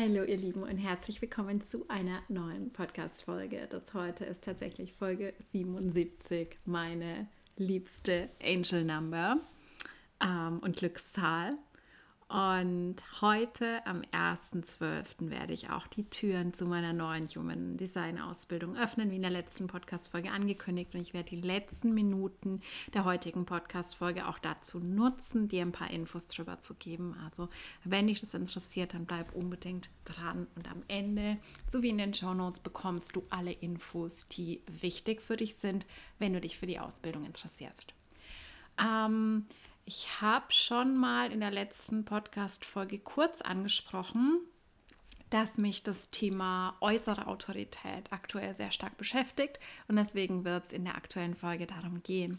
Hallo ihr Lieben und herzlich willkommen zu einer neuen Podcast-Folge. Das heute ist tatsächlich Folge 77, meine liebste Angel Number ähm, und Glückszahl. Und heute am 1.12. werde ich auch die Türen zu meiner neuen Human Design Ausbildung öffnen, wie in der letzten Podcast-Folge angekündigt. Und ich werde die letzten Minuten der heutigen Podcast-Folge auch dazu nutzen, dir ein paar Infos darüber zu geben. Also, wenn dich das interessiert, dann bleib unbedingt dran. Und am Ende, so wie in den Show Notes, bekommst du alle Infos, die wichtig für dich sind, wenn du dich für die Ausbildung interessierst. Ähm, ich habe schon mal in der letzten Podcast-Folge kurz angesprochen, dass mich das Thema äußere Autorität aktuell sehr stark beschäftigt und deswegen wird es in der aktuellen Folge darum gehen.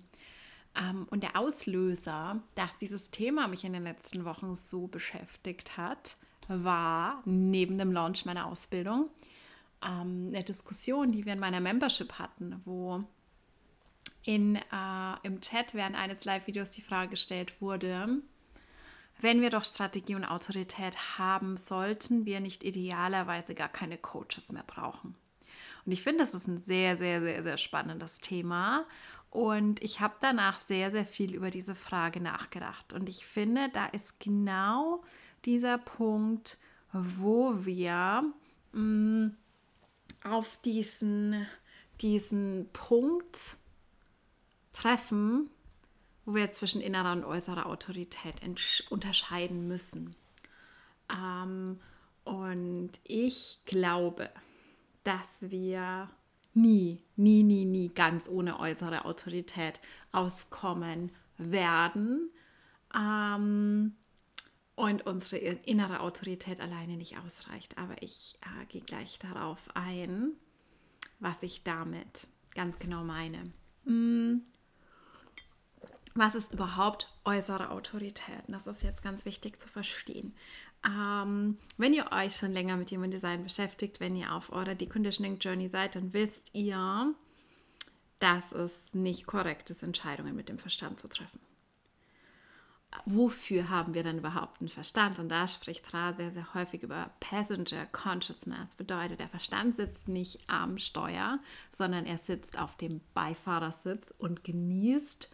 Ähm, und der Auslöser, dass dieses Thema mich in den letzten Wochen so beschäftigt hat, war neben dem Launch meiner Ausbildung ähm, eine Diskussion, die wir in meiner Membership hatten, wo in, äh, im Chat während eines Live-Videos die Frage gestellt wurde, wenn wir doch Strategie und Autorität haben, sollten wir nicht idealerweise gar keine Coaches mehr brauchen. Und ich finde, das ist ein sehr, sehr, sehr, sehr spannendes Thema. Und ich habe danach sehr, sehr viel über diese Frage nachgedacht. Und ich finde, da ist genau dieser Punkt, wo wir mh, mm, auf diesen, diesen Punkt treffen, wo wir zwischen innerer und äußerer Autorität unterscheiden müssen. Ähm, und ich glaube, dass wir nie, nie, nie, nie ganz ohne äußere Autorität auskommen werden. Ähm, und unsere innere Autorität alleine nicht ausreicht. Aber ich äh, gehe gleich darauf ein, was ich damit ganz genau meine. Mm, was ist überhaupt äußere Autorität? Das ist jetzt ganz wichtig zu verstehen. Ähm, wenn ihr euch schon länger mit Human Design beschäftigt, wenn ihr auf eurer Deconditioning Journey seid, dann wisst ihr, dass es nicht korrekt ist, Entscheidungen mit dem Verstand zu treffen. Wofür haben wir dann überhaupt einen Verstand? Und da spricht Ra sehr, sehr häufig über Passenger Consciousness. Bedeutet, der Verstand sitzt nicht am Steuer, sondern er sitzt auf dem Beifahrersitz und genießt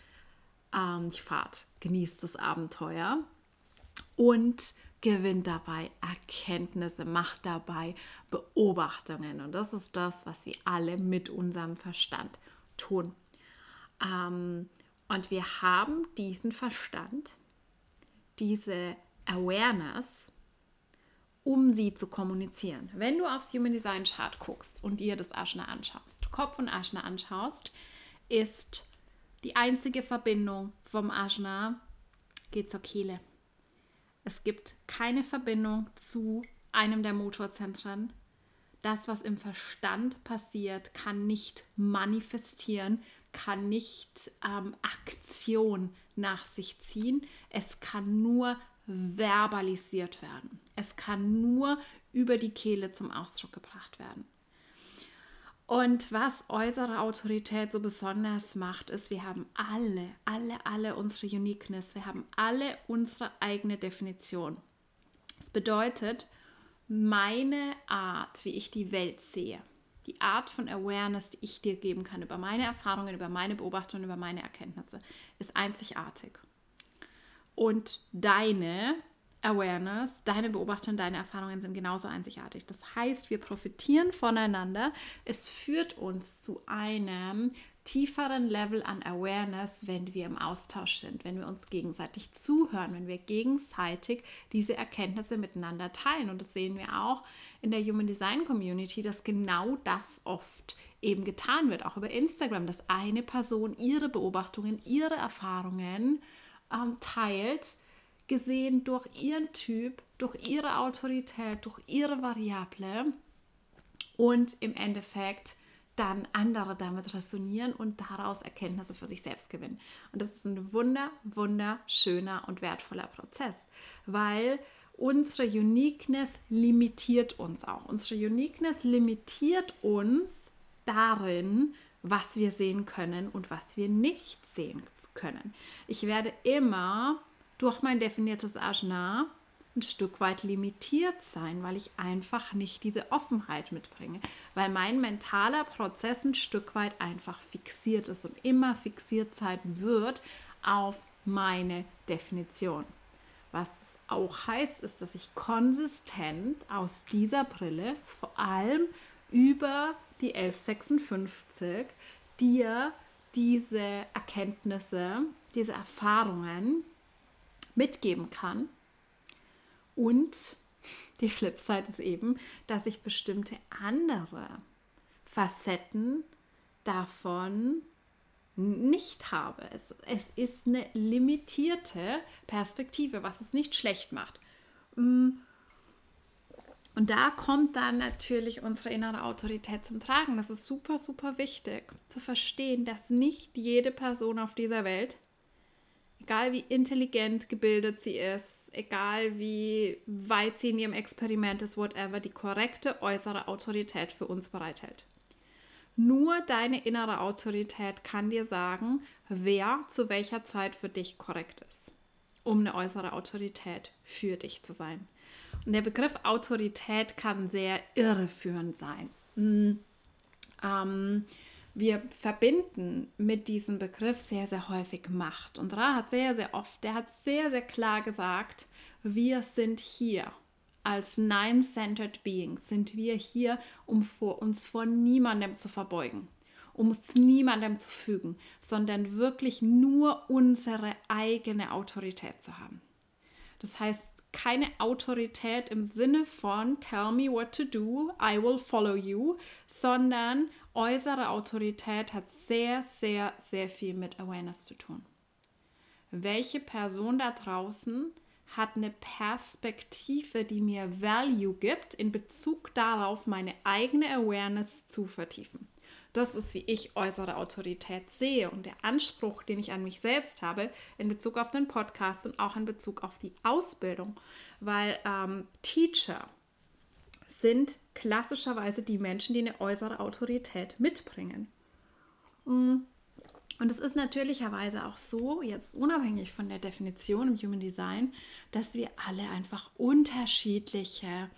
ähm, die Fahrt, genießt das Abenteuer und gewinnt dabei Erkenntnisse, macht dabei Beobachtungen. Und das ist das, was wir alle mit unserem Verstand tun. Ähm, und wir haben diesen Verstand, diese Awareness, um sie zu kommunizieren. Wenn du aufs Human Design Chart guckst und dir das Aschna anschaust, Kopf und Aschna anschaust, ist die einzige Verbindung vom Ajna geht zur Kehle. Es gibt keine Verbindung zu einem der Motorzentren. Das, was im Verstand passiert, kann nicht manifestieren, kann nicht ähm, Aktion nach sich ziehen. Es kann nur verbalisiert werden. Es kann nur über die Kehle zum Ausdruck gebracht werden. Und was äußere Autorität so besonders macht, ist, wir haben alle, alle, alle unsere Uniqueness. Wir haben alle unsere eigene Definition. Das bedeutet, meine Art, wie ich die Welt sehe, die Art von Awareness, die ich dir geben kann über meine Erfahrungen, über meine Beobachtungen, über meine Erkenntnisse, ist einzigartig. Und deine Awareness, deine Beobachtungen, deine Erfahrungen sind genauso einzigartig. Das heißt, wir profitieren voneinander. Es führt uns zu einem tieferen Level an Awareness, wenn wir im Austausch sind, wenn wir uns gegenseitig zuhören, wenn wir gegenseitig diese Erkenntnisse miteinander teilen. Und das sehen wir auch in der Human Design Community, dass genau das oft eben getan wird, auch über Instagram, dass eine Person ihre Beobachtungen, ihre Erfahrungen ähm, teilt gesehen durch ihren Typ, durch ihre Autorität, durch ihre Variable und im Endeffekt dann andere damit resonieren und daraus Erkenntnisse für sich selbst gewinnen. Und das ist ein wunder, wunderschöner und wertvoller Prozess, weil unsere Uniqueness limitiert uns auch. Unsere Uniqueness limitiert uns darin, was wir sehen können und was wir nicht sehen können. Ich werde immer durch mein definiertes Ajna ein Stück weit limitiert sein, weil ich einfach nicht diese Offenheit mitbringe, weil mein mentaler Prozess ein Stück weit einfach fixiert ist und immer fixiert sein wird auf meine Definition. Was auch heißt, ist, dass ich konsistent aus dieser Brille vor allem über die 1156 dir diese Erkenntnisse, diese Erfahrungen mitgeben kann. Und die Flipside ist eben, dass ich bestimmte andere Facetten davon nicht habe. Es, es ist eine limitierte Perspektive, was es nicht schlecht macht. Mm. Und da kommt dann natürlich unsere innere Autorität zum Tragen. Das ist super, super wichtig zu verstehen, dass nicht jede Person auf dieser Welt, egal wie intelligent gebildet sie ist, egal wie weit sie in ihrem Experiment ist, whatever, die korrekte äußere Autorität für uns bereithält. Nur deine innere Autorität kann dir sagen, wer zu welcher Zeit für dich korrekt ist, um eine äußere Autorität für dich zu sein. Und der Begriff Autorität kann sehr irreführend sein. Mhm. Ähm, wir verbinden mit diesem Begriff sehr, sehr häufig Macht. Und Ra hat sehr, sehr oft, der hat sehr, sehr klar gesagt, wir sind hier als Nine-Centered Beings sind wir hier, um vor, uns vor niemandem zu verbeugen, um uns niemandem zu fügen, sondern wirklich nur unsere eigene Autorität zu haben. Das heißt, keine Autorität im Sinne von Tell me what to do, I will follow you, sondern äußere Autorität hat sehr, sehr, sehr viel mit Awareness zu tun. Welche Person da draußen hat eine Perspektive, die mir Value gibt, in Bezug darauf, meine eigene Awareness zu vertiefen. Das ist, wie ich äußere Autorität sehe und der Anspruch, den ich an mich selbst habe, in Bezug auf den Podcast und auch in Bezug auf die Ausbildung, weil ähm, Teacher sind klassischerweise die Menschen, die eine äußere Autorität mitbringen. Mhm. Und es ist natürlicherweise auch so, jetzt unabhängig von der Definition im Human Design, dass wir alle einfach unterschiedliche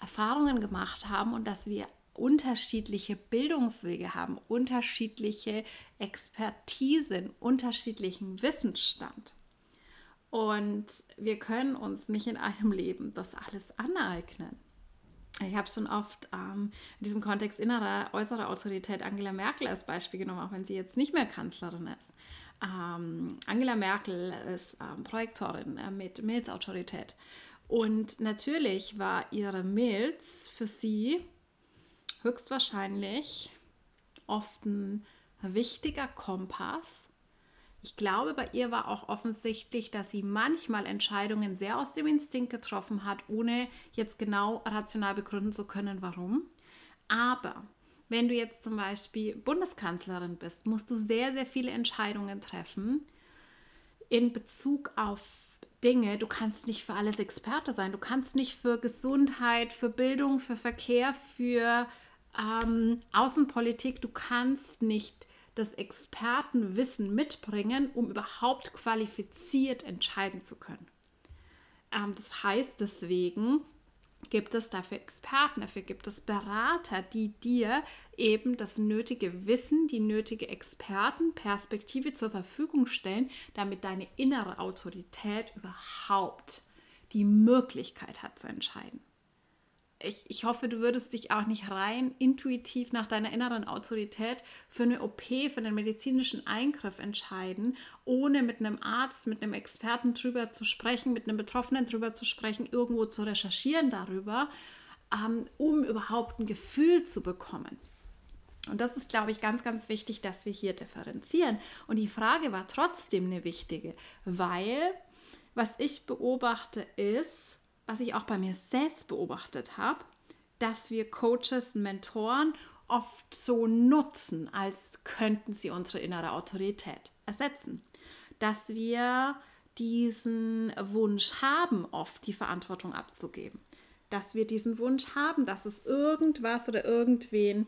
Erfahrungen gemacht haben und dass wir unterschiedliche Bildungswege haben, unterschiedliche Expertisen, unterschiedlichen Wissensstand. Und wir können uns nicht in einem Leben das alles aneignen ich habe schon oft ähm, in diesem Kontext innerer, äußerer Autorität Angela Merkel als Beispiel genommen, auch wenn sie jetzt nicht mehr Kanzlerin ist. Ähm, Angela Merkel ist ähm, Projektorin äh, mit Milzautorität. Und natürlich war ihre Milz für sie höchstwahrscheinlich oft ein wichtiger Kompass, ich glaube, bei ihr war auch offensichtlich, dass sie manchmal Entscheidungen sehr aus dem Instinkt getroffen hat, ohne jetzt genau rational begründen zu können, warum. Aber wenn du jetzt zum Beispiel Bundeskanzlerin bist, musst du sehr, sehr viele Entscheidungen treffen in Bezug auf Dinge. Du kannst nicht für alles Experte sein. Du kannst nicht für Gesundheit, für Bildung, für Verkehr, für ähm, Außenpolitik, du kannst nicht das Expertenwissen mitbringen, um überhaupt qualifiziert entscheiden zu können. Ähm, das heißt deswegen, gibt es dafür Experten, dafür gibt es Berater, die dir eben das nötige Wissen, die nötige Expertenperspektive zur Verfügung stellen, damit deine innere Autorität überhaupt die Möglichkeit hat zu entscheiden ich, ich hoffe, du würdest dich auch nicht rein intuitiv nach deiner inneren Autorität für eine OP, für einen medizinischen Eingriff entscheiden, ohne mit einem Arzt, mit einem Experten drüber zu sprechen, mit einem Betroffenen drüber zu sprechen, irgendwo zu recherchieren darüber, ähm, um überhaupt ein Gefühl zu bekommen. Und das ist, glaube ich, ganz, ganz wichtig, dass wir hier differenzieren. Und die Frage war trotzdem eine wichtige, weil was ich beobachte ist, was ich auch bei mir selbst beobachtet habe, dass wir Coaches, Mentoren oft so nutzen, als könnten sie unsere innere Autorität ersetzen. Dass wir diesen Wunsch haben, oft die Verantwortung abzugeben. Dass wir diesen Wunsch haben, dass es irgendwas oder irgendwen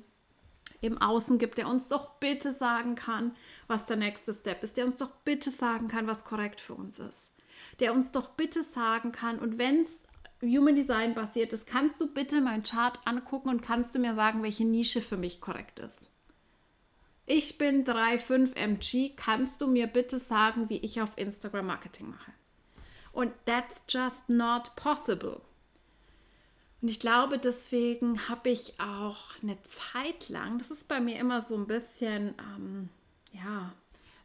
im Außen gibt, der uns doch bitte sagen kann, was der nächste Step ist, der uns doch bitte sagen kann, was korrekt für uns ist der uns doch bitte sagen kann und wenn es Human Design basiert ist, kannst du bitte meinen Chart angucken und kannst du mir sagen, welche Nische für mich korrekt ist? Ich bin 3,5 MG, kannst du mir bitte sagen, wie ich auf Instagram Marketing mache? Und that's just not possible. Und ich glaube, deswegen habe ich auch eine Zeit lang, das ist bei mir immer so ein bisschen, ähm, ja,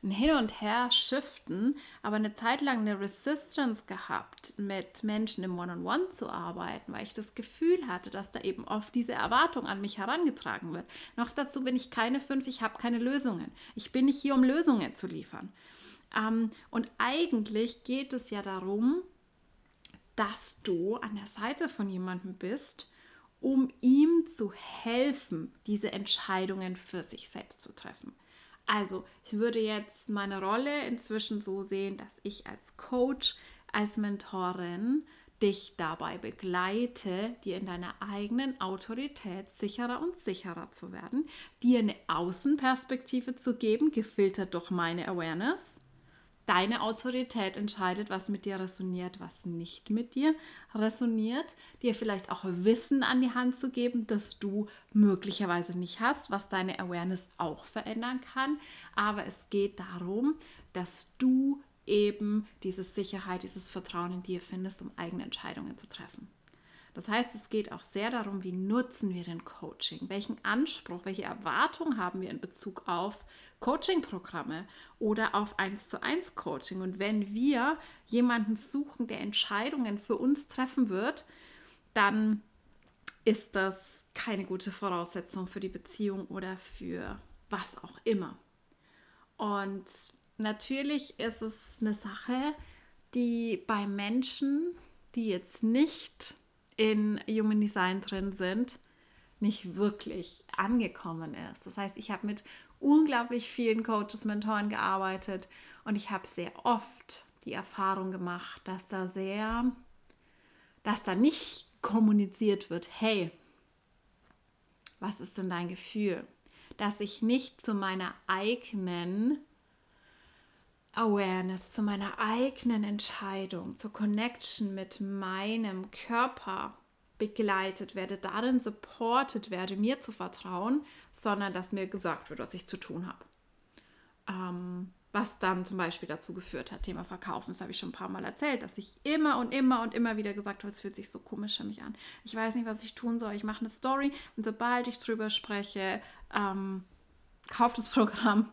ein Hin und Her shiften, aber eine Zeit lang eine Resistance gehabt, mit Menschen im One-on-One -on -One zu arbeiten, weil ich das Gefühl hatte, dass da eben oft diese Erwartung an mich herangetragen wird. Noch dazu bin ich keine fünf, ich habe keine Lösungen. Ich bin nicht hier, um Lösungen zu liefern. Ähm, und eigentlich geht es ja darum, dass du an der Seite von jemandem bist, um ihm zu helfen, diese Entscheidungen für sich selbst zu treffen. Also, ich würde jetzt meine Rolle inzwischen so sehen, dass ich als Coach, als Mentorin dich dabei begleite, dir in deiner eigenen Autorität sicherer und sicherer zu werden, dir eine Außenperspektive zu geben, gefiltert durch meine Awareness Deine Autorität entscheidet, was mit dir resoniert, was nicht mit dir resoniert. Dir vielleicht auch Wissen an die Hand zu geben, das du möglicherweise nicht hast, was deine Awareness auch verändern kann. Aber es geht darum, dass du eben diese Sicherheit, dieses Vertrauen in dir findest, um eigene Entscheidungen zu treffen. Das heißt, es geht auch sehr darum, wie nutzen wir den Coaching, welchen Anspruch, welche Erwartung haben wir in Bezug auf Coaching-Programme oder auf 1 zu 1 Coaching. Und wenn wir jemanden suchen, der Entscheidungen für uns treffen wird, dann ist das keine gute Voraussetzung für die Beziehung oder für was auch immer. Und natürlich ist es eine Sache, die bei Menschen, die jetzt nicht in Human Design drin sind, nicht wirklich angekommen ist. Das heißt, ich habe mit unglaublich vielen Coaches, Mentoren gearbeitet und ich habe sehr oft die Erfahrung gemacht, dass da sehr, dass da nicht kommuniziert wird, hey, was ist denn dein Gefühl? Dass ich nicht zu meiner eigenen Awareness, zu meiner eigenen Entscheidung, zur Connection mit meinem Körper begleitet werde, darin supported werde, mir zu vertrauen, sondern dass mir gesagt wird, was ich zu tun habe. Ähm, was dann zum Beispiel dazu geführt hat, Thema Verkaufen, das habe ich schon ein paar Mal erzählt, dass ich immer und immer und immer wieder gesagt habe, es fühlt sich so komisch für mich an. Ich weiß nicht, was ich tun soll. Ich mache eine Story und sobald ich drüber spreche, ähm, kauft das Programm,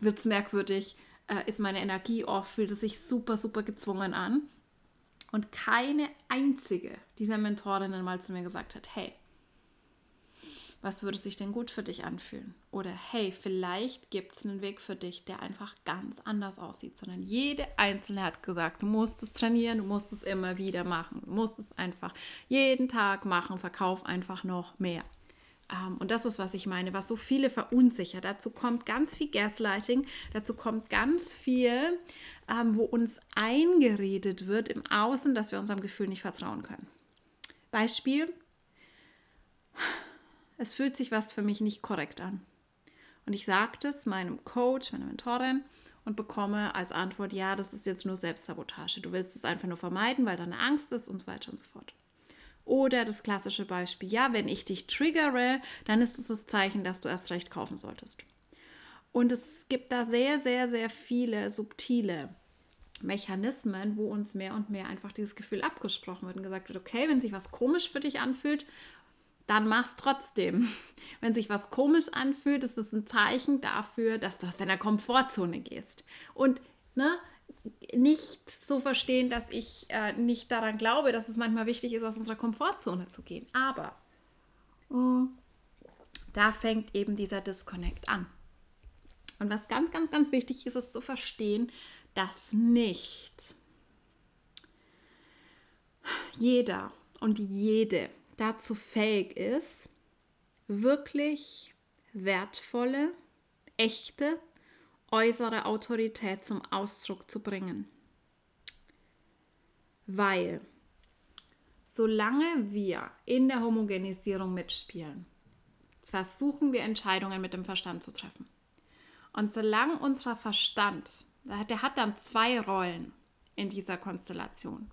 wird es merkwürdig, äh, ist meine Energie off, fühlt es sich super, super gezwungen an. Und keine einzige dieser Mentorinnen mal zu mir gesagt hat, hey, was würde sich denn gut für dich anfühlen? Oder hey, vielleicht gibt es einen Weg für dich, der einfach ganz anders aussieht, sondern jede Einzelne hat gesagt, du musst es trainieren, du musst es immer wieder machen, du musst es einfach jeden Tag machen, verkauf einfach noch mehr. Ähm, und das ist, was ich meine, was so viele verunsichert. Dazu kommt ganz viel Gaslighting, dazu kommt ganz viel, ähm, wo uns eingeredet wird im Außen, dass wir unserem Gefühl nicht vertrauen können. Beispiel, es fühlt sich was für mich nicht korrekt an. Und ich sage das meinem Coach, meiner Mentorin und bekomme als Antwort, ja, das ist jetzt nur Selbstsabotage. Du willst es einfach nur vermeiden, weil da eine Angst ist und so weiter und so fort. Oder das klassische Beispiel, ja, wenn ich dich triggere, dann ist es das Zeichen, dass du erst recht kaufen solltest. Und es gibt da sehr, sehr, sehr viele subtile Mechanismen, wo uns mehr und mehr einfach dieses Gefühl abgesprochen wird und gesagt wird, okay, wenn sich was komisch für dich anfühlt dann mach's trotzdem. Wenn sich was komisch anfühlt, ist es ein Zeichen dafür, dass du aus deiner Komfortzone gehst. Und ne, nicht so verstehen, dass ich äh, nicht daran glaube, dass es manchmal wichtig ist, aus unserer Komfortzone zu gehen. Aber mh, mm, da fängt eben dieser Disconnect an. Und was ganz, ganz, ganz wichtig ist, ist zu verstehen, dass nicht jeder und jede dazu fähig ist, wirklich wertvolle, echte, äußere Autorität zum Ausdruck zu bringen. Weil solange wir in der Homogenisierung mitspielen, versuchen wir Entscheidungen mit dem Verstand zu treffen. Und solange unser Verstand, der hat dann zwei Rollen in dieser Konstellation.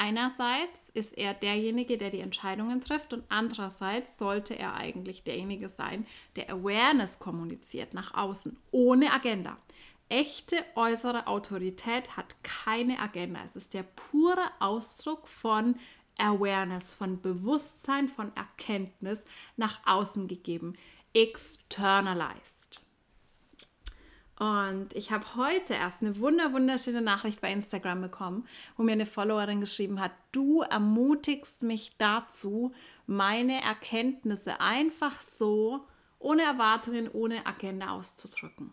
Einerseits ist er derjenige, der die Entscheidungen trifft und andererseits sollte er eigentlich derjenige sein, der Awareness kommuniziert nach außen, ohne Agenda. Echte äußere Autorität hat keine Agenda. Es ist der pure Ausdruck von Awareness, von Bewusstsein, von Erkenntnis nach außen gegeben, externalized. Und ich habe heute erst eine wunder wunderschöne Nachricht bei Instagram bekommen, wo mir eine Followerin geschrieben hat, du ermutigst mich dazu, meine Erkenntnisse einfach so, ohne Erwartungen, ohne Agenda auszudrücken.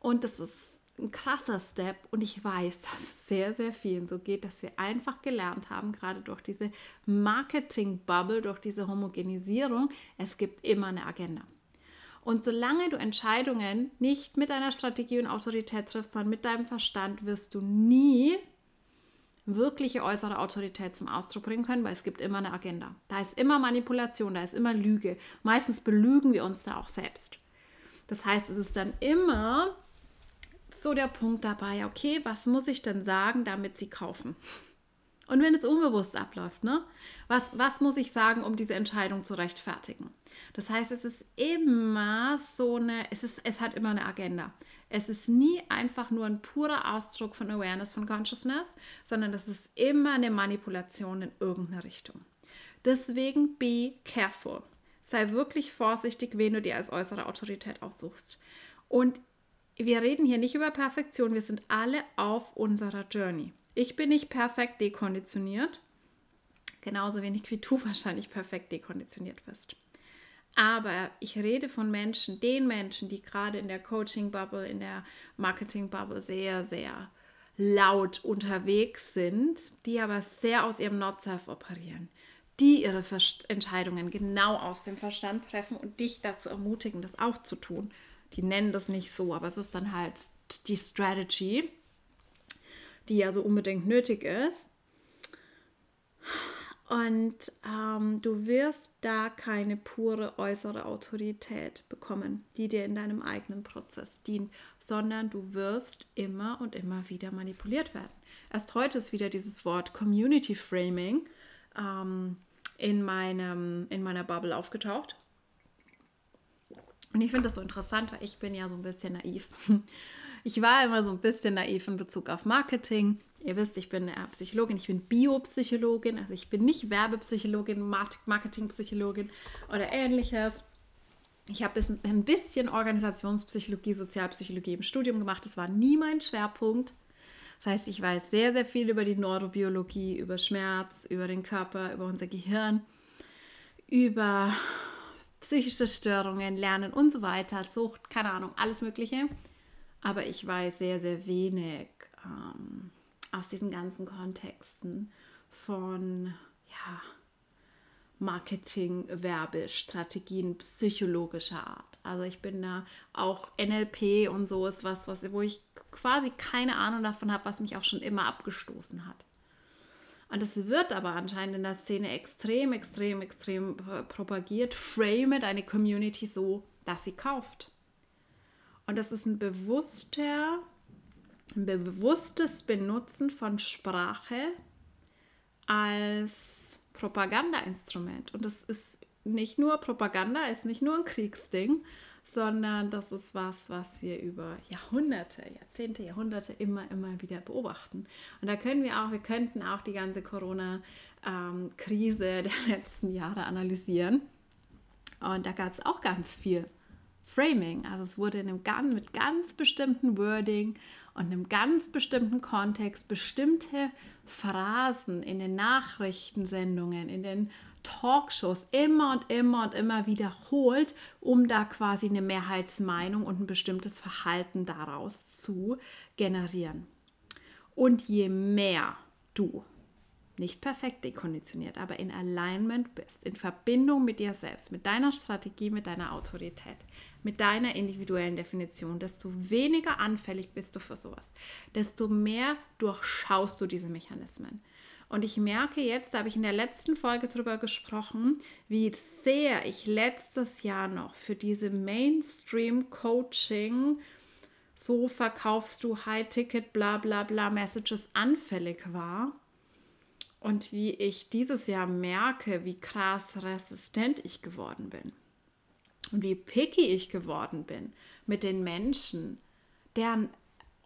Und das ist ein krasser Step und ich weiß, dass es sehr, sehr vielen so geht, dass wir einfach gelernt haben, gerade durch diese Marketing-Bubble, durch diese Homogenisierung, es gibt immer eine Agenda. Und solange du Entscheidungen nicht mit deiner Strategie und Autorität triffst, sondern mit deinem Verstand, wirst du nie wirkliche äußere Autorität zum Ausdruck bringen können, weil es gibt immer eine Agenda. Da ist immer Manipulation, da ist immer Lüge. Meistens belügen wir uns da auch selbst. Das heißt, es ist dann immer so der Punkt dabei, okay, was muss ich denn sagen, damit sie kaufen? Und wenn es unbewusst abläuft, ne? Was, was muss ich sagen, um diese Entscheidung zu rechtfertigen? Das heißt, es ist immer so eine, es, ist, es hat immer eine Agenda. Es ist nie einfach nur ein purer Ausdruck von Awareness, von Consciousness, sondern es ist immer eine Manipulation in irgendeine Richtung. Deswegen be careful. Sei wirklich vorsichtig, wen du dir als äußere Autorität aussuchst. Und wir reden hier nicht über Perfektion, wir sind alle auf unserer Journey. Ich bin nicht perfekt dekonditioniert, genauso wenig wie du wahrscheinlich perfekt dekonditioniert bist. Aber ich rede von Menschen, den Menschen, die gerade in der Coaching-Bubble, in der Marketing-Bubble sehr, sehr laut unterwegs sind, die aber sehr aus ihrem Not-Self operieren, die ihre Verst Entscheidungen genau aus dem Verstand treffen und dich dazu ermutigen, das auch zu tun. Die nennen das nicht so, aber es ist dann halt die Strategy, die ja so unbedingt nötig ist. Und ähm, du wirst da keine pure äußere Autorität bekommen, die dir in deinem eigenen Prozess dient, sondern du wirst immer und immer wieder manipuliert werden. Erst heute ist wieder dieses Wort Community Framing ähm, in, meinem, in meiner Bubble aufgetaucht. Und ich finde das so interessant, weil ich bin ja so ein bisschen naiv. Ich war immer so ein bisschen naiv in Bezug auf Marketing. Ihr wisst, ich bin Psychologin, ich bin Biopsychologin, also ich bin nicht Werbepsychologin, Marketingpsychologin oder ähnliches. Ich habe ein bisschen Organisationspsychologie, Sozialpsychologie im Studium gemacht. Das war nie mein Schwerpunkt. Das heißt, ich weiß sehr, sehr viel über die Neurobiologie, über Schmerz, über den Körper, über unser Gehirn, über psychische Störungen, Lernen und so weiter, Sucht, keine Ahnung, alles Mögliche aber ich weiß sehr, sehr wenig ähm, aus diesen ganzen Kontexten von ja, Marketing, Werbestrategien psychologischer Art. Also ich bin da auch NLP und so ist was, was wo ich quasi keine Ahnung davon habe, was mich auch schon immer abgestoßen hat. Und es wird aber anscheinend in der Szene extrem, extrem, extrem propagiert. Frame deine Community so, dass sie kauft. Und das ist ein bewusster, bewusstes Benutzen von Sprache als Propagandainstrument. Und das ist nicht nur Propaganda, ist nicht nur ein Kriegsding, sondern das ist was, was wir über Jahrhunderte, Jahrzehnte, Jahrhunderte immer, immer wieder beobachten. Und da können wir auch, wir könnten auch die ganze Corona-Krise der letzten Jahre analysieren. Und da gab es auch ganz viel Framing. Also es wurde in einem mit ganz bestimmten Wording und einem ganz bestimmten Kontext bestimmte Phrasen in den Nachrichtensendungen, in den Talkshows immer und immer und immer wiederholt, um da quasi eine Mehrheitsmeinung und ein bestimmtes Verhalten daraus zu generieren. Und je mehr du nicht perfekt dekonditioniert, aber in Alignment bist, in Verbindung mit dir selbst, mit deiner Strategie, mit deiner Autorität, mit deiner individuellen Definition, desto weniger anfällig bist du für sowas, desto mehr durchschaust du diese Mechanismen. Und ich merke jetzt, da habe ich in der letzten Folge darüber gesprochen, wie sehr ich letztes Jahr noch für diese Mainstream-Coaching, so verkaufst du High-Ticket, bla bla bla Messages anfällig war und wie ich dieses Jahr merke, wie krass resistent ich geworden bin und wie picky ich geworden bin mit den Menschen, deren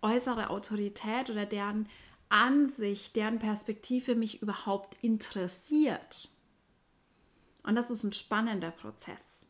äußere Autorität oder deren Ansicht, deren Perspektive mich überhaupt interessiert. Und das ist ein spannender Prozess.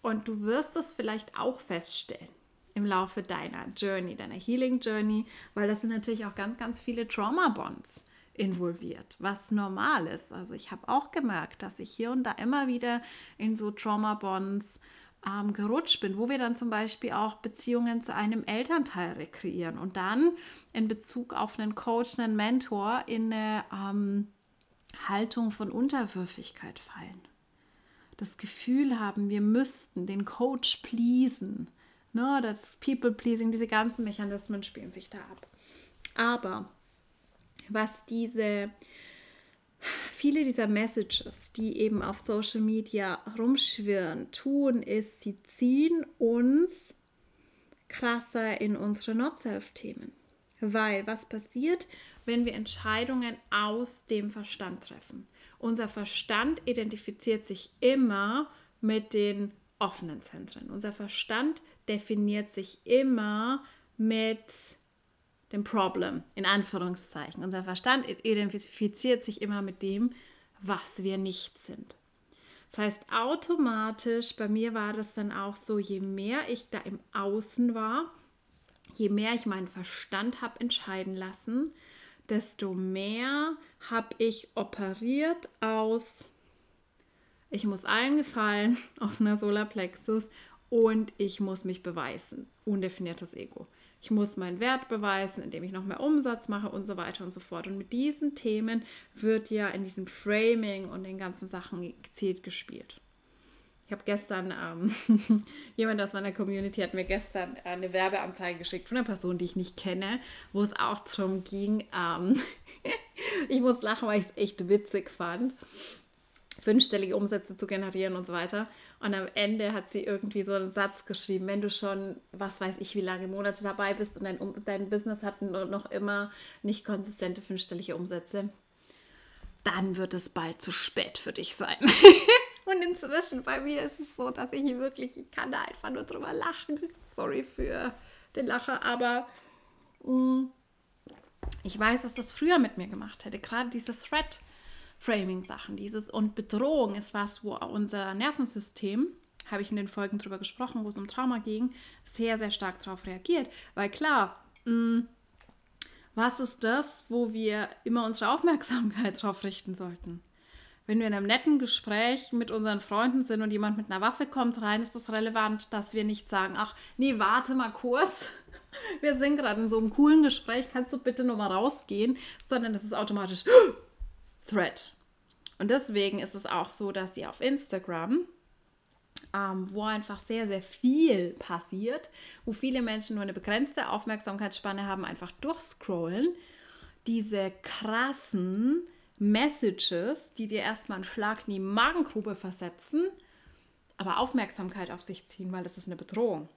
Und du wirst es vielleicht auch feststellen im Laufe deiner Journey, deiner Healing Journey, weil das sind natürlich auch ganz, ganz viele Trauma Bonds involviert, was normal ist. Also ich habe auch gemerkt, dass ich hier und da immer wieder in so Trauma Bonds ähm, gerutscht bin, wo wir dann zum Beispiel auch Beziehungen zu einem Elternteil rekreieren und dann in Bezug auf einen Coach, einen Mentor in eine ähm, Haltung von Unterwürfigkeit fallen. Das Gefühl haben, wir müssten den Coach pleasen Ne, das People-Pleasing, diese ganzen Mechanismen spielen sich da ab. Aber was diese, viele dieser Messages, die eben auf Social Media rumschwirren, tun, ist, sie ziehen uns krasser in unsere Not-Self-Themen. Weil was passiert, wenn wir Entscheidungen aus dem Verstand treffen? Unser Verstand identifiziert sich immer mit den offenen Zentren. Unser Verstand definiert sich immer mit dem Problem, in Anführungszeichen. Unser Verstand identifiziert sich immer mit dem, was wir nicht sind. Das heißt, automatisch, bei mir war das dann auch so, je mehr ich da im Außen war, je mehr ich meinen Verstand habe entscheiden lassen, desto mehr habe ich operiert aus, ich muss allen gefallen auf einer Solarplexus und ich muss mich beweisen. Undefiniertes Ego. Ich muss meinen Wert beweisen, indem ich noch mehr Umsatz mache und so weiter und so fort. Und mit diesen Themen wird ja in diesem Framing und den ganzen Sachen gezielt gespielt. Ich habe gestern, ähm, jemand aus meiner Community hat mir gestern eine Werbeanzeige geschickt von einer Person, die ich nicht kenne, wo es auch darum ging, ähm, ich muss lachen, weil ich es echt witzig fand fünfstellige Umsätze zu generieren und so weiter. Und am Ende hat sie irgendwie so einen Satz geschrieben, wenn du schon, was weiß ich, wie lange Monate dabei bist und dein, dein Business hat noch immer nicht konsistente fünfstellige Umsätze, dann wird es bald zu spät für dich sein. und inzwischen bei mir ist es so, dass ich wirklich, ich kann da einfach nur drüber lachen. Sorry für den Lacher, aber mh, mm, ich weiß, was das früher mit mir gemacht hätte. Gerade dieser Thread Framing-Sachen. Dieses und Bedrohung ist was, wo unser Nervensystem, habe ich in den Folgen drüber gesprochen, wo es um Trauma ging, sehr, sehr stark darauf reagiert. Weil klar, mh, mm, was ist das, wo wir immer unsere Aufmerksamkeit drauf richten sollten? Wenn wir in einem netten Gespräch mit unseren Freunden sind und jemand mit einer Waffe kommt rein, ist das relevant, dass wir nicht sagen, ach nee, warte mal kurz, wir sind gerade in so einem coolen Gespräch, kannst du bitte nochmal rausgehen, sondern das ist automatisch, Thread. Und deswegen ist es auch so, dass sie auf Instagram, ähm, wo einfach sehr, sehr viel passiert, wo viele Menschen nur eine begrenzte Aufmerksamkeitsspanne haben, einfach durchscrollen, diese krassen Messages, die dir erstmal einen Schlag in die Magengrube versetzen, aber Aufmerksamkeit auf sich ziehen, weil das ist eine Bedrohung.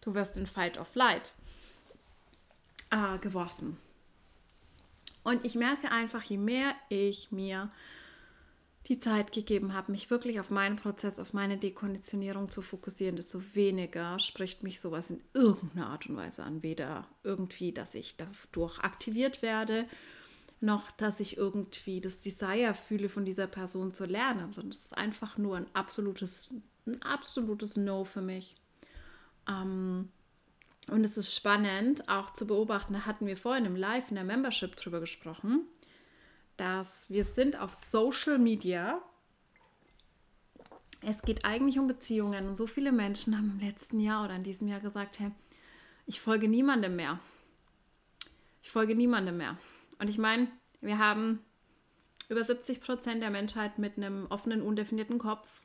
Du wirst in Fight of Light äh, geworfen. Und ich merke einfach, je mehr ich mir die Zeit gegeben habe, mich wirklich auf meinen Prozess, auf meine Dekonditionierung zu fokussieren, desto weniger spricht mich sowas in irgendeiner Art und Weise an. Weder irgendwie, dass ich dadurch aktiviert werde, noch dass ich irgendwie das Desire fühle, von dieser Person zu lernen, sondern es ist einfach nur ein absolutes, ein absolutes No für mich. Ähm, und es ist spannend auch zu beobachten, da hatten wir vorhin im Live in der Membership drüber gesprochen, dass wir sind auf Social Media. Es geht eigentlich um Beziehungen und so viele Menschen haben im letzten Jahr oder in diesem Jahr gesagt, hey, ich folge niemandem mehr. Ich folge niemandem mehr. Und ich meine, wir haben über 70 Prozent der Menschheit mit einem offenen, undefinierten Kopf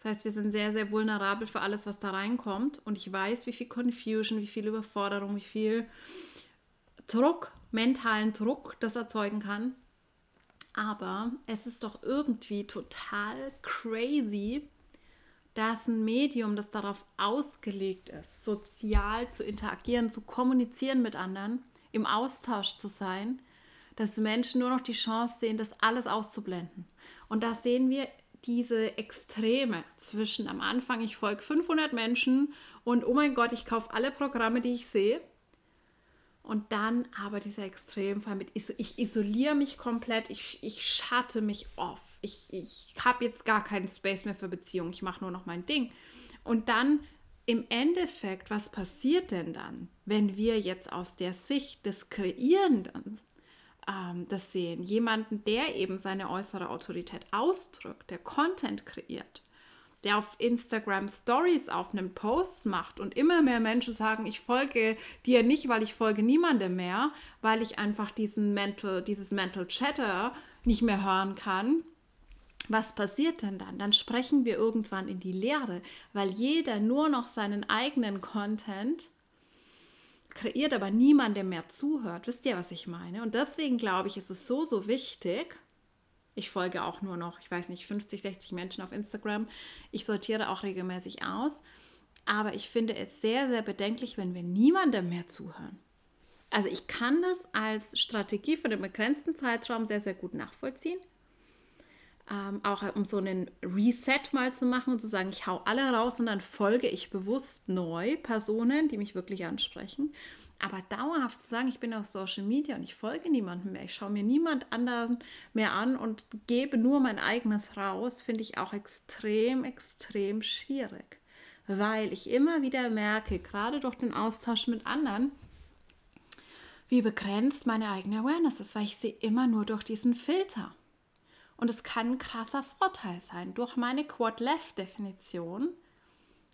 das heißt, wir sind sehr, sehr vulnerabel für alles, was da reinkommt. Und ich weiß, wie viel Confusion, wie viel Überforderung, wie viel Druck, mentalen Druck das erzeugen kann. Aber es ist doch irgendwie total crazy, dass ein Medium, das darauf ausgelegt ist, sozial zu interagieren, zu kommunizieren mit anderen, im Austausch zu sein, dass Menschen nur noch die Chance sehen, das alles auszublenden. Und da sehen wir diese Extreme zwischen am Anfang, ich folge 500 Menschen und oh mein Gott, ich kaufe alle Programme, die ich sehe. Und dann aber dieser Extremfall mit, ich isoliere mich komplett, ich, ich schatte mich off. Ich, ich habe jetzt gar keinen Space mehr für Beziehungen, ich mache nur noch mein Ding. Und dann im Endeffekt, was passiert denn dann, wenn wir jetzt aus der Sicht des Kreierenden ähm, das sehen? Jemanden, der eben seine äußere Autorität ausdrückt, der Content kreiert, der auf Instagram Stories aufnimmt, Posts macht und immer mehr Menschen sagen, ich folge dir nicht, weil ich folge niemandem mehr, weil ich einfach diesen Mental, dieses Mental Chatter nicht mehr hören kann was passiert denn dann? Dann sprechen wir irgendwann in die Leere, weil jeder nur noch seinen eigenen Content kreiert, aber niemandem mehr zuhört. Wisst ihr, was ich meine? Und deswegen glaube ich, ist es so, so wichtig. Ich folge auch nur noch, ich weiß nicht, 50, 60 Menschen auf Instagram. Ich sortiere auch regelmäßig aus. Aber ich finde es sehr, sehr bedenklich, wenn wir niemandem mehr zuhören. Also ich kann das als Strategie für den begrenzten Zeitraum sehr, sehr gut nachvollziehen ähm, auch um so einen Reset mal zu machen und zu sagen, ich hau alle raus und dann folge ich bewusst neu Personen, die mich wirklich ansprechen. Aber dauerhaft zu sagen, ich bin auf Social Media und ich folge niemandem mehr, ich schaue mir niemand anderen mehr an und gebe nur mein eigenes raus, finde ich auch extrem, extrem schwierig. Weil ich immer wieder merke, gerade durch den Austausch mit anderen, wie begrenzt meine eigene Awareness ist, weil ich sehe immer nur durch diesen Filter. Und es kann ein krasser Vorteil sein. Durch meine Quad-Left-Definition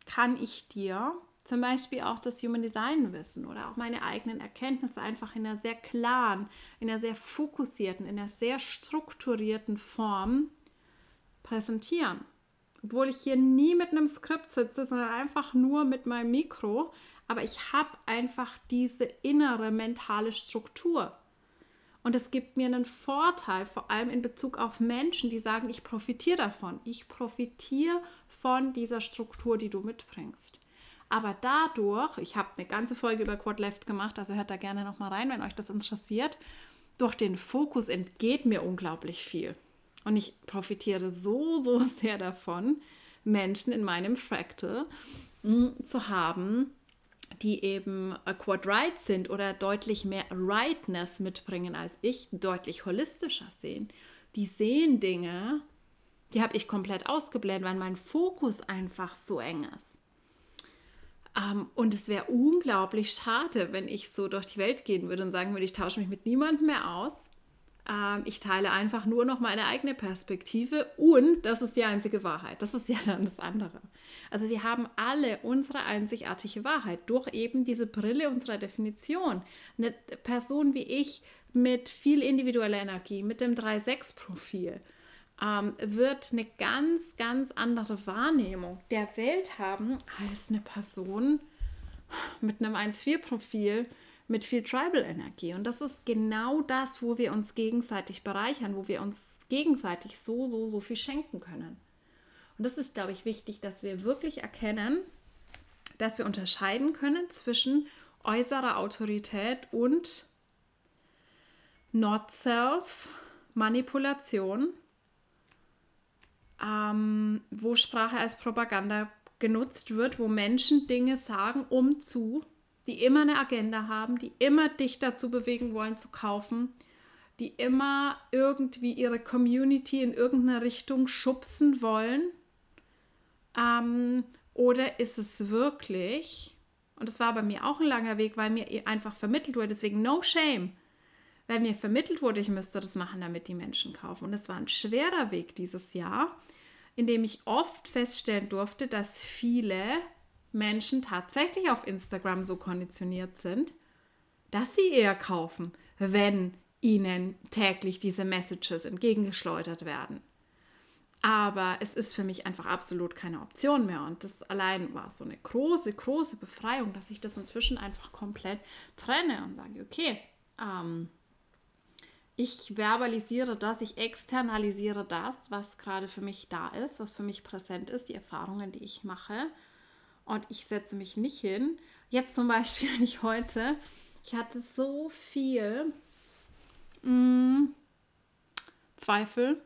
kann ich dir zum Beispiel auch das Human Design Wissen oder auch meine eigenen Erkenntnisse einfach in einer sehr klaren, in einer sehr fokussierten, in einer sehr strukturierten Form präsentieren. Obwohl ich hier nie mit einem Skript sitze, sondern einfach nur mit meinem Mikro. Aber ich habe einfach diese innere mentale Struktur. Und es gibt mir einen Vorteil, vor allem in Bezug auf Menschen, die sagen, ich profitiere davon. Ich profitiere von dieser Struktur, die du mitbringst. Aber dadurch, ich habe eine ganze Folge über Quad Left gemacht, also hört da gerne nochmal rein, wenn euch das interessiert. Durch den Fokus entgeht mir unglaublich viel. Und ich profitiere so, so sehr davon, Menschen in meinem Fractal hm, zu haben, die eben äh, quadrite sind oder deutlich mehr Rightness mitbringen als ich, deutlich holistischer sehen. Die sehen Dinge, die habe ich komplett ausgeblendet, weil mein Fokus einfach so eng ist. Ähm, und es wäre unglaublich schade, wenn ich so durch die Welt gehen würde und sagen würde, ich tausche mich mit niemandem mehr aus. Ähm, ich teile einfach nur noch meine eigene Perspektive und das ist die einzige Wahrheit. Das ist ja dann das andere. Also wir haben alle unsere einzigartige Wahrheit durch eben diese Brille unserer Definition. Eine Person wie ich mit viel individueller Energie, mit dem 3-6-Profil, ähm, wird eine ganz, ganz andere Wahrnehmung der Welt haben als eine Person mit einem 1-4-Profil, mit viel Tribal-Energie. Und das ist genau das, wo wir uns gegenseitig bereichern, wo wir uns gegenseitig so, so, so viel schenken können. Und das ist, glaube ich, wichtig, dass wir wirklich erkennen, dass wir unterscheiden können zwischen äußerer Autorität und Not-Self, Manipulation, ähm, wo Sprache als Propaganda genutzt wird, wo Menschen Dinge sagen, um zu, die immer eine Agenda haben, die immer dich dazu bewegen wollen zu kaufen, die immer irgendwie ihre Community in irgendeine Richtung schubsen wollen ähm, oder ist es wirklich, und das war bei mir auch ein langer Weg, weil mir einfach vermittelt wurde, deswegen no shame, weil mir vermittelt wurde, ich müsste das machen, damit die Menschen kaufen. Und es war ein schwerer Weg dieses Jahr, in dem ich oft feststellen durfte, dass viele Menschen tatsächlich auf Instagram so konditioniert sind, dass sie eher kaufen, wenn ihnen täglich diese Messages entgegengeschleudert werden. Aber es ist für mich einfach absolut keine Option mehr. Und das allein war so eine große, große Befreiung, dass ich das inzwischen einfach komplett trenne und sage, okay, ähm, ich verbalisiere das, ich externalisiere das, was gerade für mich da ist, was für mich präsent ist, die Erfahrungen, die ich mache. Und ich setze mich nicht hin. Jetzt zum Beispiel, ich heute, ich hatte so viel mh, mm, Zweifel.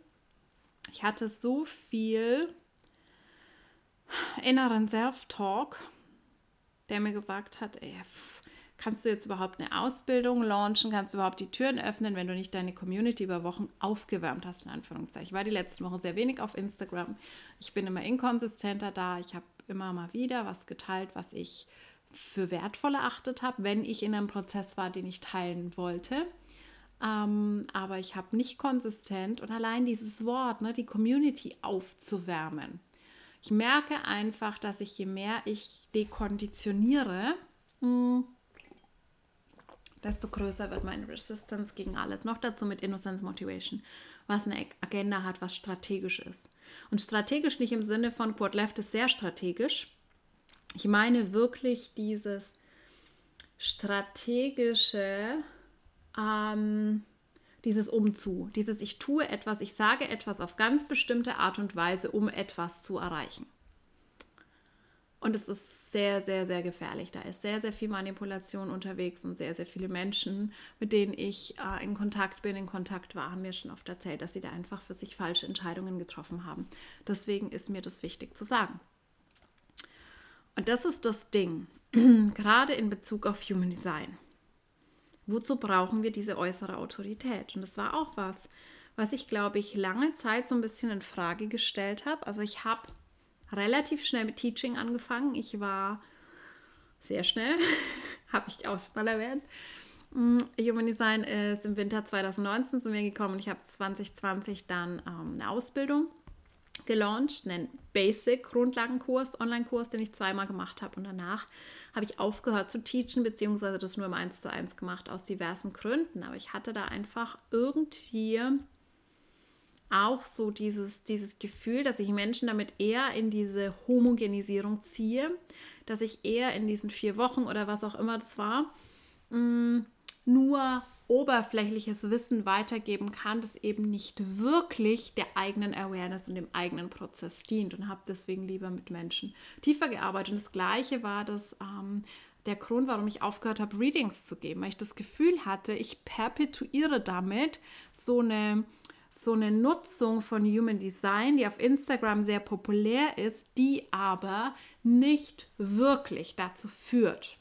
Ich hatte so viel inneren Self-Talk, der mir gesagt hat, ey, kannst du jetzt überhaupt eine Ausbildung launchen, kannst du überhaupt die Türen öffnen, wenn du nicht deine Community über Wochen aufgewärmt hast, in Anführungszeichen. Ich war die letzten Wochen sehr wenig auf Instagram. Ich bin immer inkonsistenter da. Ich habe immer mal wieder was geteilt, was ich für wertvoll erachtet habe, wenn ich in einem Prozess war, den ich teilen wollte. Ähm, aber ich habe nicht konsistent und allein dieses Wort, ne, die Community aufzuwärmen. Ich merke einfach, dass ich je mehr ich dekonditioniere, mh, hm, desto größer wird meine Resistance gegen alles. Noch dazu mit Innocence Motivation, was eine Agenda hat, was strategisch ist. Und strategisch nicht im Sinne von Quad Left ist sehr strategisch. Ich meine wirklich dieses strategische, ähm, dieses Umzu, dieses ich tue etwas, ich sage etwas auf ganz bestimmte Art und Weise, um etwas zu erreichen. Und es ist sehr, sehr, sehr gefährlich. Da ist sehr, sehr viel Manipulation unterwegs und sehr, sehr viele Menschen, mit denen ich äh, in Kontakt bin, in Kontakt war, haben mir schon oft erzählt, dass sie da einfach für sich falsche Entscheidungen getroffen haben. Deswegen ist mir das wichtig zu sagen. Und das ist das Ding, gerade in Bezug auf Human Design. Wozu brauchen wir diese äußere Autorität? Und das war auch was, was ich, glaube ich, lange Zeit so ein bisschen in Frage gestellt habe. Also ich habe relativ schnell mit Teaching angefangen. Ich war sehr schnell, habe ich auch schon mal erwähnt. Mm, Human Design ist im Winter 2019 zu mir gekommen und ich habe 2020 dann ähm, eine Ausbildung gelauncht, einen Basic-Grundlagenkurs, Online-Kurs, den ich zweimal gemacht habe. Und danach habe ich aufgehört zu teachen, beziehungsweise das nur im 1 zu 1 gemacht, aus diversen Gründen. Aber ich hatte da einfach irgendwie auch so dieses, dieses Gefühl, dass ich Menschen damit eher in diese Homogenisierung ziehe, dass ich eher in diesen vier Wochen oder was auch immer das war, mm, nur oberflächliches Wissen weitergeben kann, das eben nicht wirklich der eigenen Awareness und dem eigenen Prozess dient und habe deswegen lieber mit Menschen tiefer gearbeitet. Und das Gleiche war das ähm, der Grund, warum ich aufgehört habe, Readings zu geben, weil ich das Gefühl hatte, ich perpetuiere damit so eine so eine Nutzung von Human Design, die auf Instagram sehr populär ist, die aber nicht wirklich dazu führt,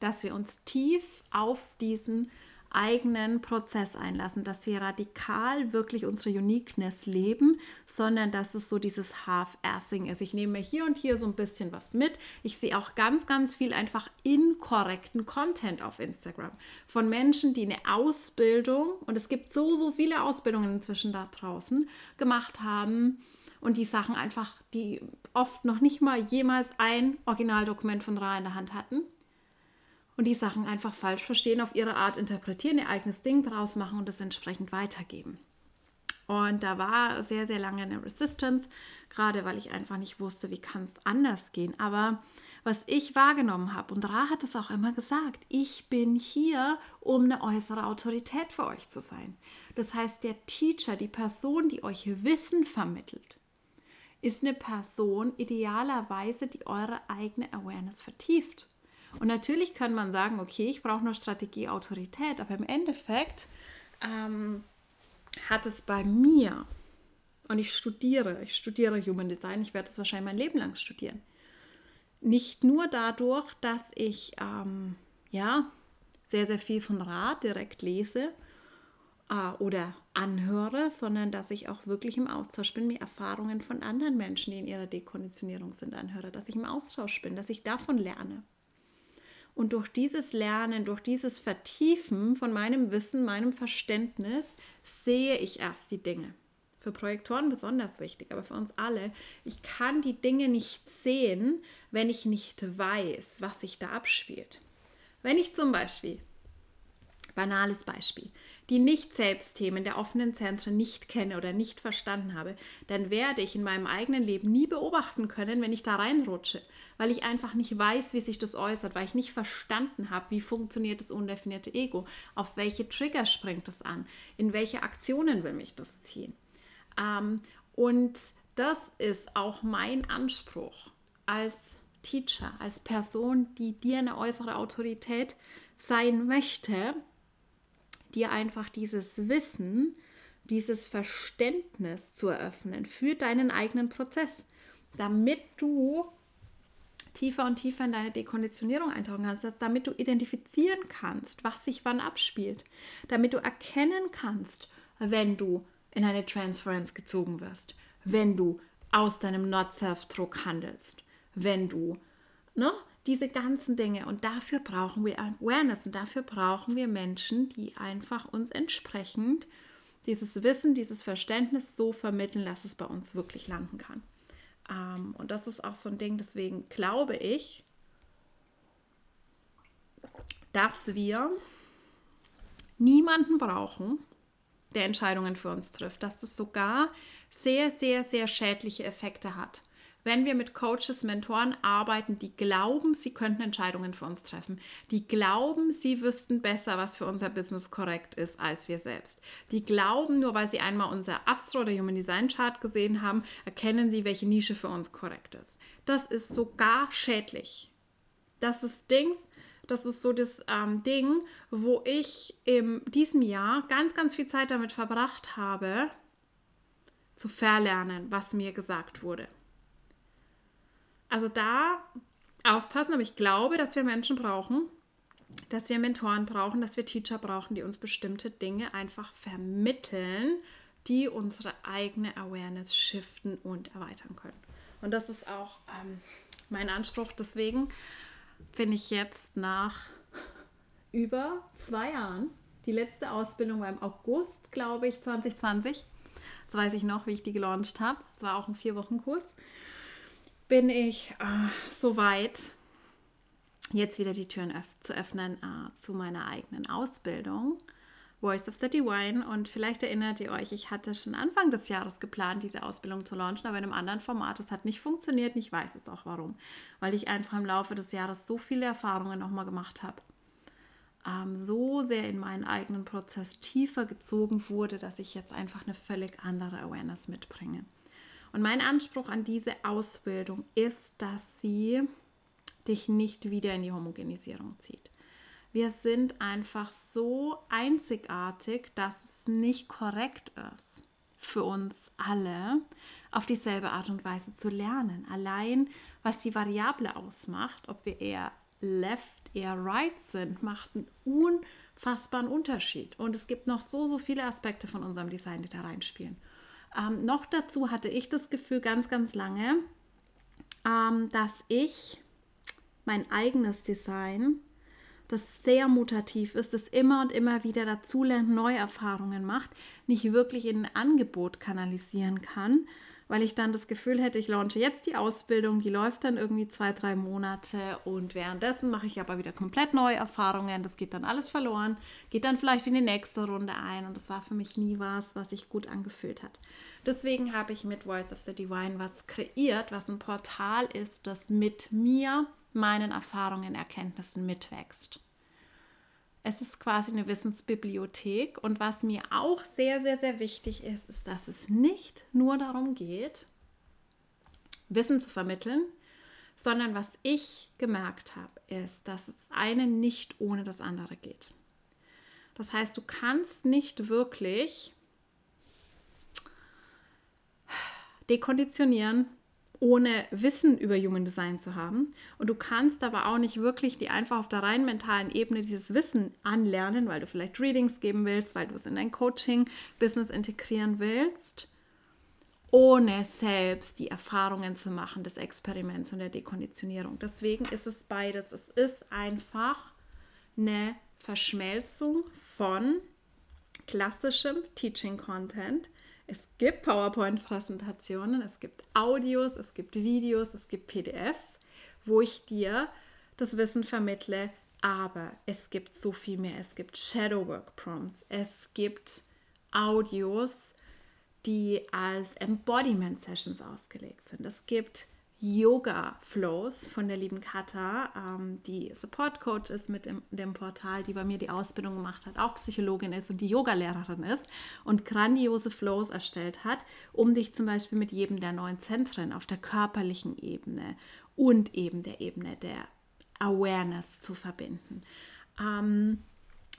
dass wir uns tief auf diesen eigenen Prozess einlassen, dass wir radikal wirklich unsere Uniqueness leben, sondern dass es so dieses Half-Assing ist. Ich nehme hier und hier so ein bisschen was mit. Ich sehe auch ganz, ganz viel einfach inkorrekten Content auf Instagram von Menschen, die eine Ausbildung, und es gibt so, so viele Ausbildungen inzwischen da draußen, gemacht haben und die Sachen einfach, die oft noch nicht mal jemals ein Originaldokument von Ra in der Hand hatten und die Sachen einfach falsch verstehen, auf ihre Art interpretieren, ihr eigenes Ding draus machen und es entsprechend weitergeben. Und da war sehr, sehr lange eine Resistance, gerade weil ich einfach nicht wusste, wie kann es anders gehen. Aber was ich wahrgenommen habe, und Ra hat es auch immer gesagt, ich bin hier, um eine äußere Autorität für euch zu sein. Das heißt, der Teacher, die Person, die euch Wissen vermittelt, ist eine Person idealerweise, die eure eigene Awareness vertieft. Und natürlich kann man sagen, okay, ich brauche nur Strategie, Autorität, aber im Endeffekt ähm, hat es bei mir, und ich studiere, ich studiere Human Design, ich werde es wahrscheinlich mein Leben lang studieren, nicht nur dadurch, dass ich ähm, ja sehr, sehr viel von Rat direkt lese äh, oder anhöre, sondern dass ich auch wirklich im Austausch bin, mir Erfahrungen von anderen Menschen, die in ihrer Dekonditionierung sind, anhöre, dass ich im Austausch bin, dass ich davon lerne. Und durch dieses Lernen, durch dieses Vertiefen von meinem Wissen, meinem Verständnis, sehe ich erst die Dinge. Für Projektoren besonders wichtig, aber für uns alle. Ich kann die Dinge nicht sehen, wenn ich nicht weiß, was sich da abspielt. Wenn ich zum Beispiel, banales Beispiel, die Nicht-Selbst-Themen der offenen Zentren nicht kenne oder nicht verstanden habe, dann werde ich in meinem eigenen Leben nie beobachten können, wenn ich da reinrutsche, weil ich einfach nicht weiß, wie sich das äußert, weil ich nicht verstanden habe, wie funktioniert das undefinierte Ego, auf welche Trigger springt es an, in welche Aktionen will mich das ziehen. Ähm, und das ist auch mein Anspruch als Teacher, als Person, die dir eine äußere Autorität sein möchte, dir einfach dieses Wissen, dieses Verständnis zu eröffnen für deinen eigenen Prozess, damit du tiefer und tiefer in deine Dekonditionierung eintauchen kannst, damit du identifizieren kannst, was sich wann abspielt, damit du erkennen kannst, wenn du in eine Transference gezogen wirst, wenn du aus deinem Not-Self-Druck handelst, wenn du, ne, diese ganzen Dinge. Und dafür brauchen wir Awareness und dafür brauchen wir Menschen, die einfach uns entsprechend dieses Wissen, dieses Verständnis so vermitteln, dass es bei uns wirklich landen kann. Ähm, und das ist auch so ein Ding, deswegen glaube ich, dass wir niemanden brauchen, der Entscheidungen für uns trifft, dass das sogar sehr, sehr, sehr schädliche Effekte hat wenn wir mit Coaches, Mentoren arbeiten, die glauben, sie könnten Entscheidungen für uns treffen, die glauben, sie wüssten besser, was für unser Business korrekt ist, als wir selbst. Die glauben, nur weil sie einmal unser Astro- oder Human Design Chart gesehen haben, erkennen sie, welche Nische für uns korrekt ist. Das ist sogar schädlich. Das ist Dings, das ist so das ähm, Ding, wo ich in diesem Jahr ganz, ganz viel Zeit damit verbracht habe, zu verlernen, was mir gesagt wurde. Also da aufpassen, aber ich glaube, dass wir Menschen brauchen, dass wir Mentoren brauchen, dass wir Teacher brauchen, die uns bestimmte Dinge einfach vermitteln, die unsere eigene Awareness shiften und erweitern können. Und das ist auch ähm, mein Anspruch. Deswegen bin ich jetzt nach über zwei Jahren, die letzte Ausbildung war im August, glaube ich, 2020. Jetzt weiß ich noch, wie ich die gelauncht habe. Es war auch ein Vier-Wochen-Kurs bin ich äh, so weit, jetzt wieder die Türen öff zu öffnen äh, zu meiner eigenen Ausbildung. Voice of the Divine. Und vielleicht erinnert ihr euch, ich hatte schon Anfang des Jahres geplant, diese Ausbildung zu launchen, aber in einem anderen Format. Es hat nicht funktioniert. Ich weiß jetzt auch warum. Weil ich einfach im Laufe des Jahres so viele Erfahrungen nochmal gemacht habe. Ähm, so sehr in meinen eigenen Prozess tiefer gezogen wurde, dass ich jetzt einfach eine völlig andere Awareness mitbringe. Und mein Anspruch an diese Ausbildung ist, dass sie dich nicht wieder in die Homogenisierung zieht. Wir sind einfach so einzigartig, dass es nicht korrekt ist für uns alle, auf dieselbe Art und Weise zu lernen. Allein was die Variable ausmacht, ob wir eher left, eher right sind, macht einen unfassbaren Unterschied. Und es gibt noch so, so viele Aspekte von unserem Design, die da reinspielen. Ähm, noch dazu hatte ich das Gefühl ganz, ganz lange, ähm, dass ich mein eigenes Design, das sehr mutativ ist, das immer und immer wieder dazulernt, neue Erfahrungen macht, nicht wirklich in ein Angebot kanalisieren kann, weil ich dann das Gefühl hätte, ich launche jetzt die Ausbildung, die läuft dann irgendwie zwei, drei Monate und währenddessen mache ich aber wieder komplett neue Erfahrungen. Das geht dann alles verloren, geht dann vielleicht in die nächste Runde ein und das war für mich nie was, was sich gut angefühlt hat. Deswegen habe ich mit Voice of the Divine was kreiert, was ein Portal ist, das mit mir, meinen Erfahrungen, Erkenntnissen mitwächst. Es ist quasi eine Wissensbibliothek und was mir auch sehr, sehr, sehr wichtig ist, ist, dass es nicht nur darum geht, Wissen zu vermitteln, sondern was ich gemerkt habe, ist, dass das eine nicht ohne das andere geht. Das heißt, du kannst nicht wirklich dekonditionieren, ohne Wissen über Human Design zu haben. Und du kannst aber auch nicht wirklich die einfach auf der rein mentalen Ebene dieses Wissen anlernen, weil du vielleicht Readings geben willst, weil du es in dein Coaching-Business integrieren willst, ohne selbst die Erfahrungen zu machen des Experiments und der Dekonditionierung. Deswegen ist es beides. Es ist einfach eine Verschmelzung von klassischem Teaching-Content es gibt PowerPoint-Präsentationen, es gibt Audios, es gibt Videos, es gibt PDFs, wo ich dir das Wissen vermittle, aber es gibt so viel mehr. Es gibt Shadowwork Prompts, es gibt Audios, die als Embodiment Sessions ausgelegt sind. Es gibt Yoga Flows von der lieben Katha, ähm, die Support Coach ist mit dem, dem, Portal, die bei mir die Ausbildung gemacht hat, auch Psychologin ist und die Yoga-Lehrerin ist und grandiose Flows erstellt hat, um dich zum Beispiel mit jedem der neuen Zentren auf der körperlichen Ebene und eben der Ebene der Awareness zu verbinden. Ähm,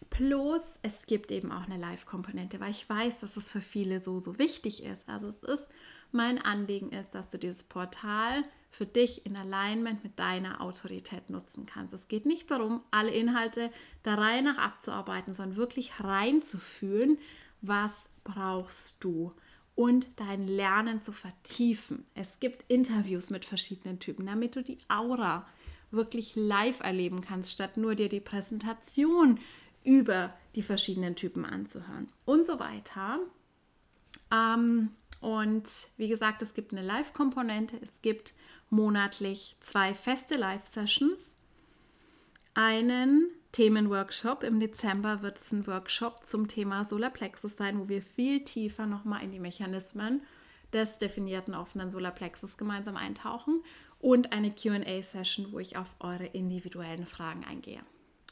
Plus, es gibt eben auch eine Live-Komponente, weil ich weiß, dass es für viele so, so wichtig ist. Also es ist mein Anliegen ist, dass du dieses Portal für dich in Alignment mit deiner Autorität nutzen kannst. Es geht nicht darum, alle Inhalte der Reihe nach abzuarbeiten, sondern wirklich reinzufühlen, was brauchst du und dein Lernen zu vertiefen. Es gibt Interviews mit verschiedenen Typen, damit du die Aura wirklich live erleben kannst, statt nur dir die Präsentation über die verschiedenen Typen anzuhören und so weiter. Ähm, und wie gesagt, es gibt eine Live-Komponente, es gibt monatlich zwei feste Live-Sessions, einen Themenworkshop. Im Dezember wird es ein Workshop zum Thema Solarplexus sein, wo wir viel tiefer nochmal in die Mechanismen des definierten offenen Solarplexus gemeinsam eintauchen und eine QA-Session, wo ich auf eure individuellen Fragen eingehe.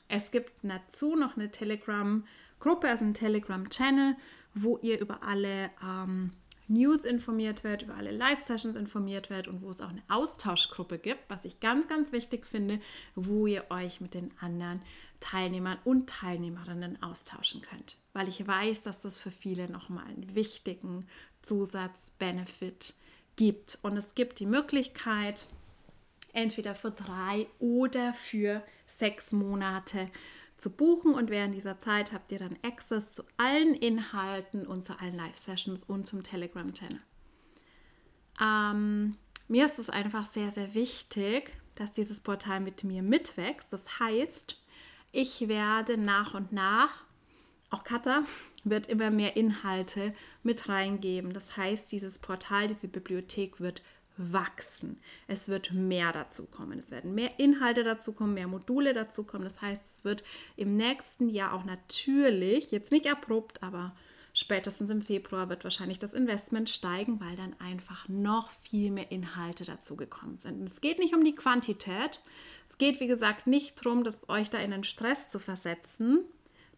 Es gibt dazu noch eine Telegram-Gruppe, also einen Telegram-Channel, wo ihr über alle ähm, News informiert wird, über alle Live-Sessions informiert wird und wo es auch eine Austauschgruppe gibt, was ich ganz, ganz wichtig finde, wo ihr euch mit den anderen Teilnehmern und Teilnehmerinnen austauschen könnt. Weil ich weiß, dass das für viele nochmal einen wichtigen Zusatzbenefit gibt. Und es gibt die Möglichkeit, entweder für drei oder für sechs Monate zu buchen und während dieser Zeit habt ihr dann Access zu allen Inhalten und zu allen Live-Sessions und zum Telegram-Channel. Ähm, mir ist es einfach sehr, sehr wichtig, dass dieses Portal mit mir mitwächst. Das heißt, ich werde nach und nach, auch Katha, wird immer mehr Inhalte mit reingeben. Das heißt, dieses Portal, diese Bibliothek wird wachsen. Es wird mehr dazu kommen. Es werden mehr Inhalte dazu kommen, mehr Module dazu kommen. Das heißt, es wird im nächsten Jahr auch natürlich, jetzt nicht abrupt, aber spätestens im Februar wird wahrscheinlich das Investment steigen, weil dann einfach noch viel mehr Inhalte dazu gekommen sind. Und es geht nicht um die Quantität. Es geht, wie gesagt, nicht darum, dass euch da in den Stress zu versetzen.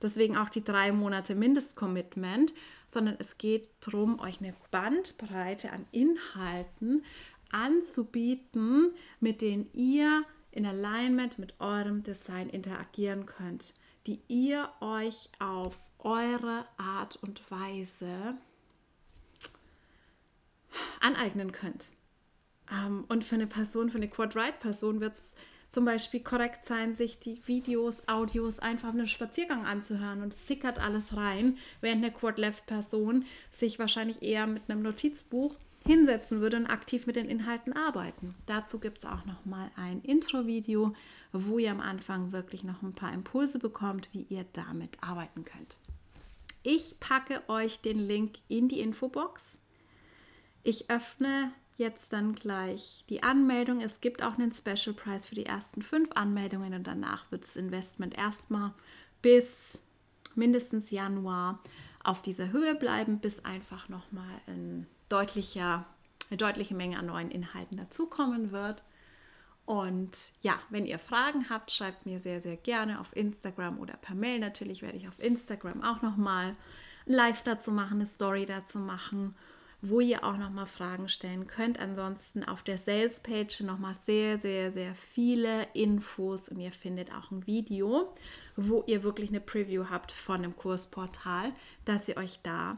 Deswegen auch die drei Monate Mindestcommitment, sondern es geht darum, euch eine Bandbreite an Inhalten anzubieten, mit denen ihr in Alignment mit eurem Design interagieren könnt, die ihr euch auf eure Art und Weise aneignen könnt. Ähm, und für eine Person, für eine Quad-Right-Person wird es zum Beispiel korrekt sein, sich die Videos, Audios einfach auf einem Spaziergang anzuhören und sickert alles rein, während eine Quad-Left-Person sich wahrscheinlich eher mit einem Notizbuch hinsetzen würde und aktiv mit den Inhalten arbeiten. Dazu gibt es auch noch mal ein Intro-Video, wo ihr am Anfang wirklich noch ein paar Impulse bekommt, wie ihr damit arbeiten könnt. Ich packe euch den Link in die Infobox. Ich öffne jetzt dann gleich die Anmeldung. Es gibt auch einen Special Price für die ersten fünf Anmeldungen und danach wird das Investment erstmal bis mindestens Januar auf dieser Höhe bleiben, bis einfach nochmal ein deutlicher, eine deutliche Menge an neuen Inhalten dazukommen wird. Und ja, wenn ihr Fragen habt, schreibt mir sehr, sehr gerne auf Instagram oder per Mail. Natürlich werde ich auf Instagram auch nochmal Live dazu machen, eine Story dazu machen wo ihr auch nochmal Fragen stellen könnt. Ansonsten auf der Sales Page nochmal sehr, sehr, sehr viele Infos und ihr findet auch ein Video, wo ihr wirklich eine Preview habt von dem Kursportal, dass ihr euch da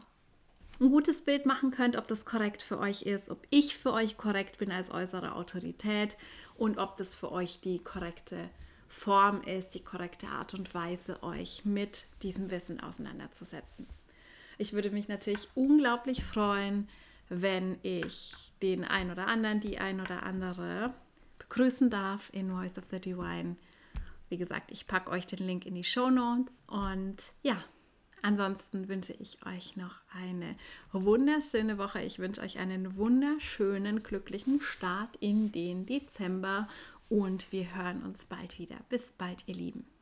ein gutes Bild machen könnt, ob das korrekt für euch ist, ob ich für euch korrekt bin als äußere Autorität und ob das für euch die korrekte Form ist, die korrekte Art und Weise, euch mit diesem Wissen auseinanderzusetzen. Ich würde mich natürlich unglaublich freuen, wenn ich den ein oder anderen, die ein oder andere begrüßen darf in Voice of the Divine. Wie gesagt, ich packe euch den Link in die Show Notes und ja, ansonsten wünsche ich euch noch eine wunderschöne Woche. Ich wünsche euch einen wunderschönen, glücklichen Start in den Dezember und wir hören uns bald wieder. Bis bald, ihr Lieben.